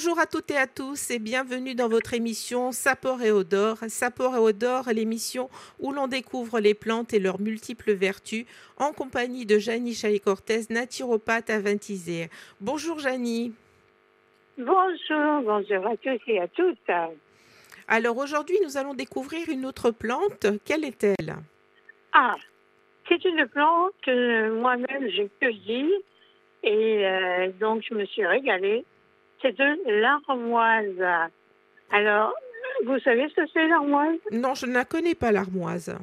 Bonjour à toutes et à tous et bienvenue dans votre émission Sapor et Odor. Sapor et Odor, l'émission où l'on découvre les plantes et leurs multiples vertus en compagnie de Janie Chaillet-Cortez, naturopathe à. Bonjour Janie. Bonjour, bonjour à tous et à toutes. Alors aujourd'hui, nous allons découvrir une autre plante. Quelle est-elle? Ah, c'est une plante que moi-même j'ai cueillie et euh, donc je me suis régalée. C'est de l'armoise. Alors, vous savez ce que c'est l'armoise? Non, je ne la connais pas, l'armoise.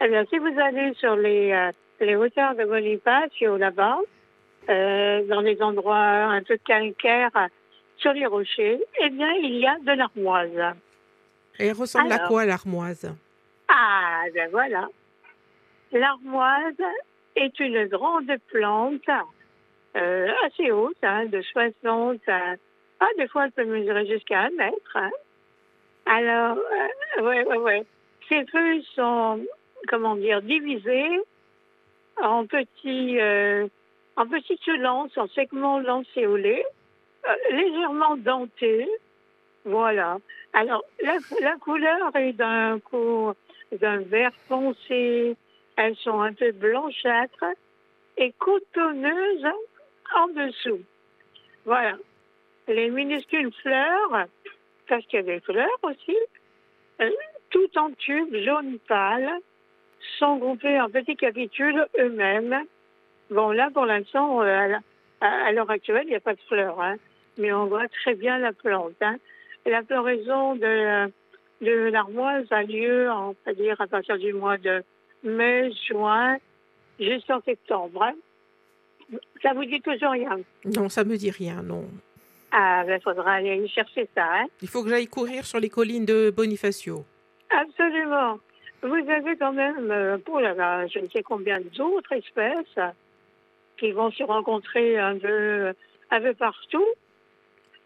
Eh bien, si vous allez sur les, euh, les hauteurs de Bonifacio là-bas, euh, dans des endroits un peu calcaires, sur les rochers, eh bien, il y a de l'armoise. Et elle ressemble à quoi, l'armoise? Ah, ben voilà. L'armoise est une grande plante assez haute, hein, de 60 à... Ah, des fois, elle peut mesurer jusqu'à un mètre. hein. Alors, euh, ouais, ouais, ouais. Ses feuilles sont, comment dire, divisées en petits, euh, en petites lances, en segments lancéolés, euh, légèrement dentés. Voilà. Alors, la, la couleur est d'un d'un vert foncé. Elles sont un peu blanchâtres et cotonneuses en dessous. Voilà. Les minuscules fleurs, parce qu'il y a des fleurs aussi, euh, tout en tubes jaune pâle, sont groupées en petits capitules eux-mêmes. Bon, là, pour l'instant, euh, à l'heure actuelle, il n'y a pas de fleurs, hein, mais on voit très bien la plante. hein. La floraison de, de l'armoise a lieu, on va dire, à partir du mois de mai, juin, jusqu'en septembre. hein. Ça vous dit toujours rien Non, ça me dit rien, non. Ah, il faudra aller chercher ça. Hein. Il faut que j'aille courir sur les collines de Bonifacio. Absolument. Vous avez quand même, euh, pour la, je ne sais combien d'autres espèces qui vont se rencontrer un peu, un peu partout,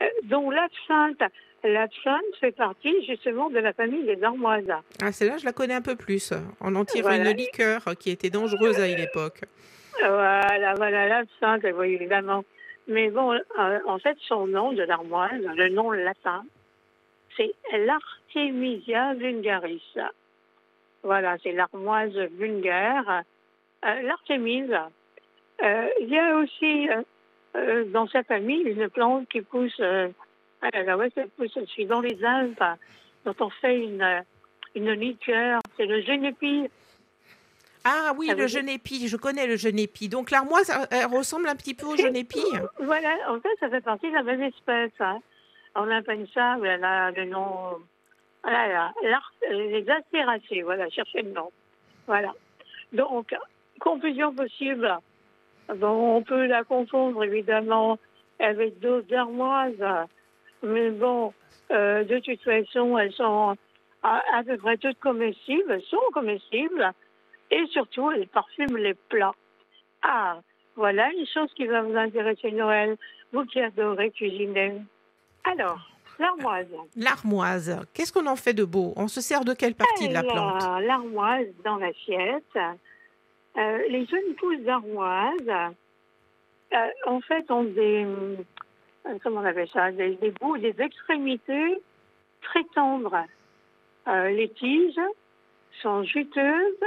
euh, dont l'absinthe. L'absinthe fait partie justement de la famille des armoises. Ah, celle-là, je la connais un peu plus. On en tire Voilà. une liqueur qui était dangereuse à une Voilà, voilà, l'absinthe, oui, évidemment. Mais bon, euh, en fait, son nom de l'armoise, le nom latin, c'est l'Artemisia vulgaris. Voilà, c'est l'armoise vulgaire. Euh, L'Artémise. Euh, il y a aussi euh, dans sa famille une plante qui pousse, euh, ah ouais, ça pousse aussi dans les Alpes, dont on fait une, une liqueur, c'est le genépi. Ah oui, Ça le veut dire- genépi, je connais le genépi. Donc l'armoise, elle, elle ressemble un petit peu au genépi. Voilà, en fait, ça fait partie de la même espèce. Hein. On appelle ça, voilà, le nom, voilà, les acéracées, voilà, cherchez le nom. Voilà. Donc, confusion possible. Bon, on peut la confondre, évidemment, avec d'autres armoises. Mais bon, euh, de toute façon, elles sont à, à peu près toutes comestibles, sont comestibles. Et surtout, elles parfument les plats. Ah, voilà une chose qui va vous intéresser Noël, vous qui adorez cuisiner. Alors, l'armoise. L'armoise, qu'est-ce qu'on en fait de beau? On se sert de quelle partie de la plante? Alors, L'armoise dans l'assiette. Euh, les jeunes pousses d'armoise, euh, en fait, ont des, euh, comment on appelle ça, des, des bouts, des extrémités très tendres. Euh, les tiges sont juteuses,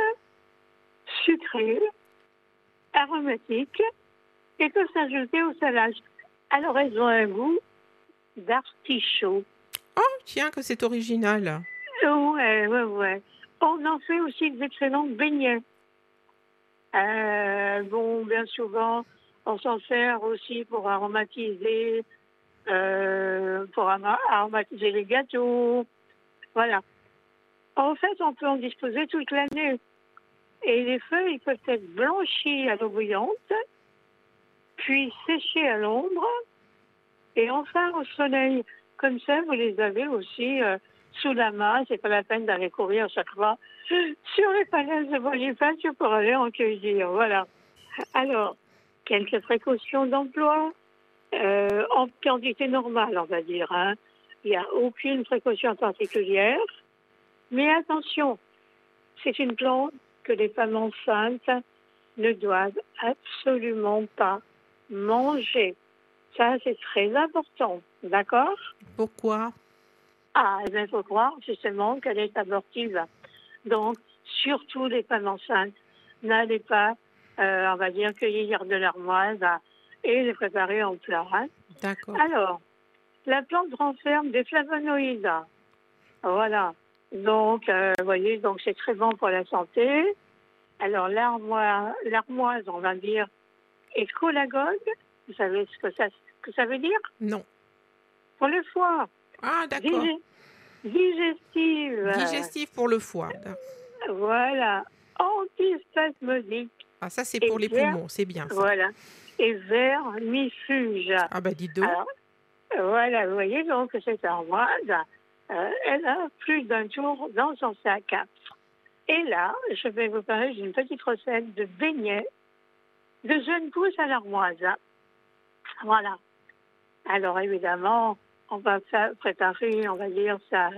sucrées, aromatiques et peuvent s'ajouter au salade. Alors, elles ont un goût d'artichaut. Oh, tiens, que c'est original. Ouais, ouais, ouais. On en fait aussi d'excellents beignets. Euh, bon, bien souvent, on s'en sert aussi pour aromatiser, euh, pour aromatiser les gâteaux. Voilà. En fait, on peut en disposer toute l'année. Et les feuilles peuvent être blanchies à l'eau bouillante, puis séchées à l'ombre, et enfin au soleil. Comme ça, vous les avez aussi euh, sous la main. C'est pas la peine d'aller courir chaque fois sur les falaises de Bonifacio pour aller en cueillir. Voilà. Alors, quelques précautions d'emploi euh, en quantité normale, on va dire. hein. Il n'y a aucune précaution particulière. Mais attention, c'est une plante que les femmes enceintes ne doivent absolument pas manger. Ça, c'est très important. D'accord? Pourquoi? Ah, il faut croire justement qu'elle est abortive. Donc, surtout les femmes enceintes, n'allez pas, euh, on va dire, cueillir de l'armoise et les préparer en plat. Hein. D'accord. Alors, la plante renferme des flavonoïdes. Voilà. Donc, euh, vous voyez, donc c'est très bon pour la santé. Alors, l'armoise, l'armoise, on va dire, est cholagogue. Vous savez ce que ça, que ça veut dire? Non. Pour le foie. Ah, d'accord. Digestive. Digestif pour le foie. Voilà. Antispasmodique. Ah, ça, c'est pour les vert. poumons, c'est bien ça. Voilà. Et vermifuge. Ah, bah, dites donc. Alors, voilà, vous voyez donc cette armoise, euh, elle a plus d'un tour dans son sac. Et là, je vais vous parler d'une petite recette de beignets de jeunes pousses à l'armoise. Voilà. Alors évidemment, on va préparer, on va dire, sa,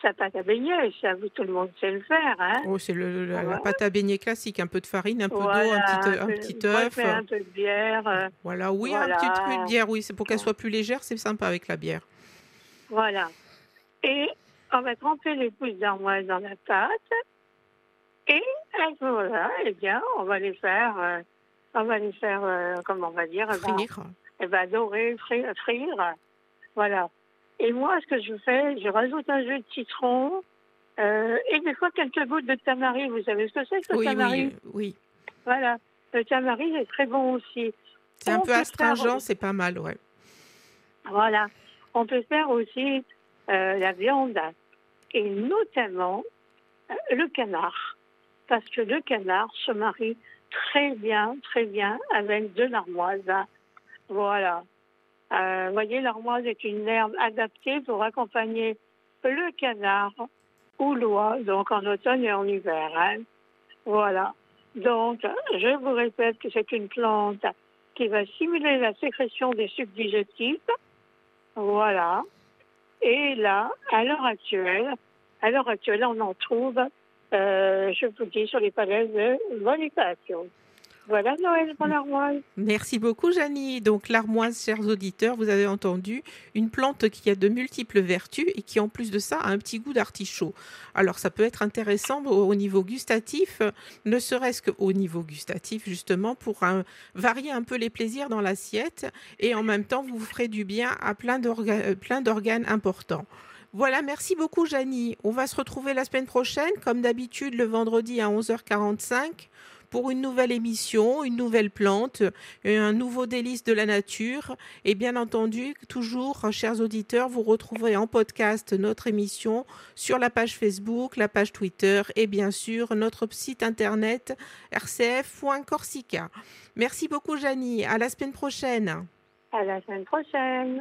sa pâte à beignets. Ça, vous, tout le monde sait le faire. Hein? Oh, c'est le, la, pâte à beignet classique, un peu de farine, un peu d'eau, un petit, un petit je œuf. un peu de bière. euh, Voilà, oui, Voilà. un petit peu de bière, oui, c'est pour qu'elle soit plus légère, c'est sympa avec la bière. Voilà. Et on va tremper les pousses d'armoise dans la pâte. Et à ce moment-là, eh bien, on va les faire, euh, on va les faire, euh, comment on va dire, eh Frire. eh ben, dorer, frire, frire. Voilà. Et moi, ce que je fais, je rajoute un jus de citron euh, et des fois quelques gouttes de tamarin. Vous savez ce que c'est que le Oui, tamarin oui, oui. Voilà. Le tamarin est très bon aussi. C'est un peu faire- astringent, c'est pas mal, ouais. Voilà. On peut faire aussi euh, la viande et notamment euh, le canard. Parce que le canard se marie très bien, très bien avec de l'armoise. Voilà. Euh, vous voyez, l'armoise est une herbe adaptée pour accompagner le canard ou l'oie, donc en automne et en hiver. hein. Voilà. Donc, je vous répète que c'est une plante qui va stimuler la sécrétion des sucs digestifs. Voilà. Et là, à l'heure actuelle, à l'heure actuelle, on en trouve, euh, je vous dis, sur les palais de Bonifacio. Voilà Noël pour l'armoise. Merci beaucoup, Janie. Donc, l'armoise, chers auditeurs, vous avez entendu, une plante qui a de multiples vertus et qui, en plus de ça, a un petit goût d'artichaut. Alors, ça peut être intéressant au, au niveau gustatif, ne serait-ce qu'au niveau gustatif, justement, pour un- varier un peu les plaisirs dans l'assiette et en même temps, vous ferez du bien à euh, plein d'organes importants. Voilà, merci beaucoup, Janie. On va se retrouver la semaine prochaine, comme d'habitude, le vendredi à 11h45 pour une nouvelle émission, une nouvelle plante, et un nouveau délice de la nature. Et bien entendu, toujours, chers auditeurs, vous retrouverez en podcast notre émission sur la page Facebook, la page Twitter et bien sûr notre site internet rcf.corsica. Merci beaucoup, Janie. À la semaine prochaine. À la semaine prochaine.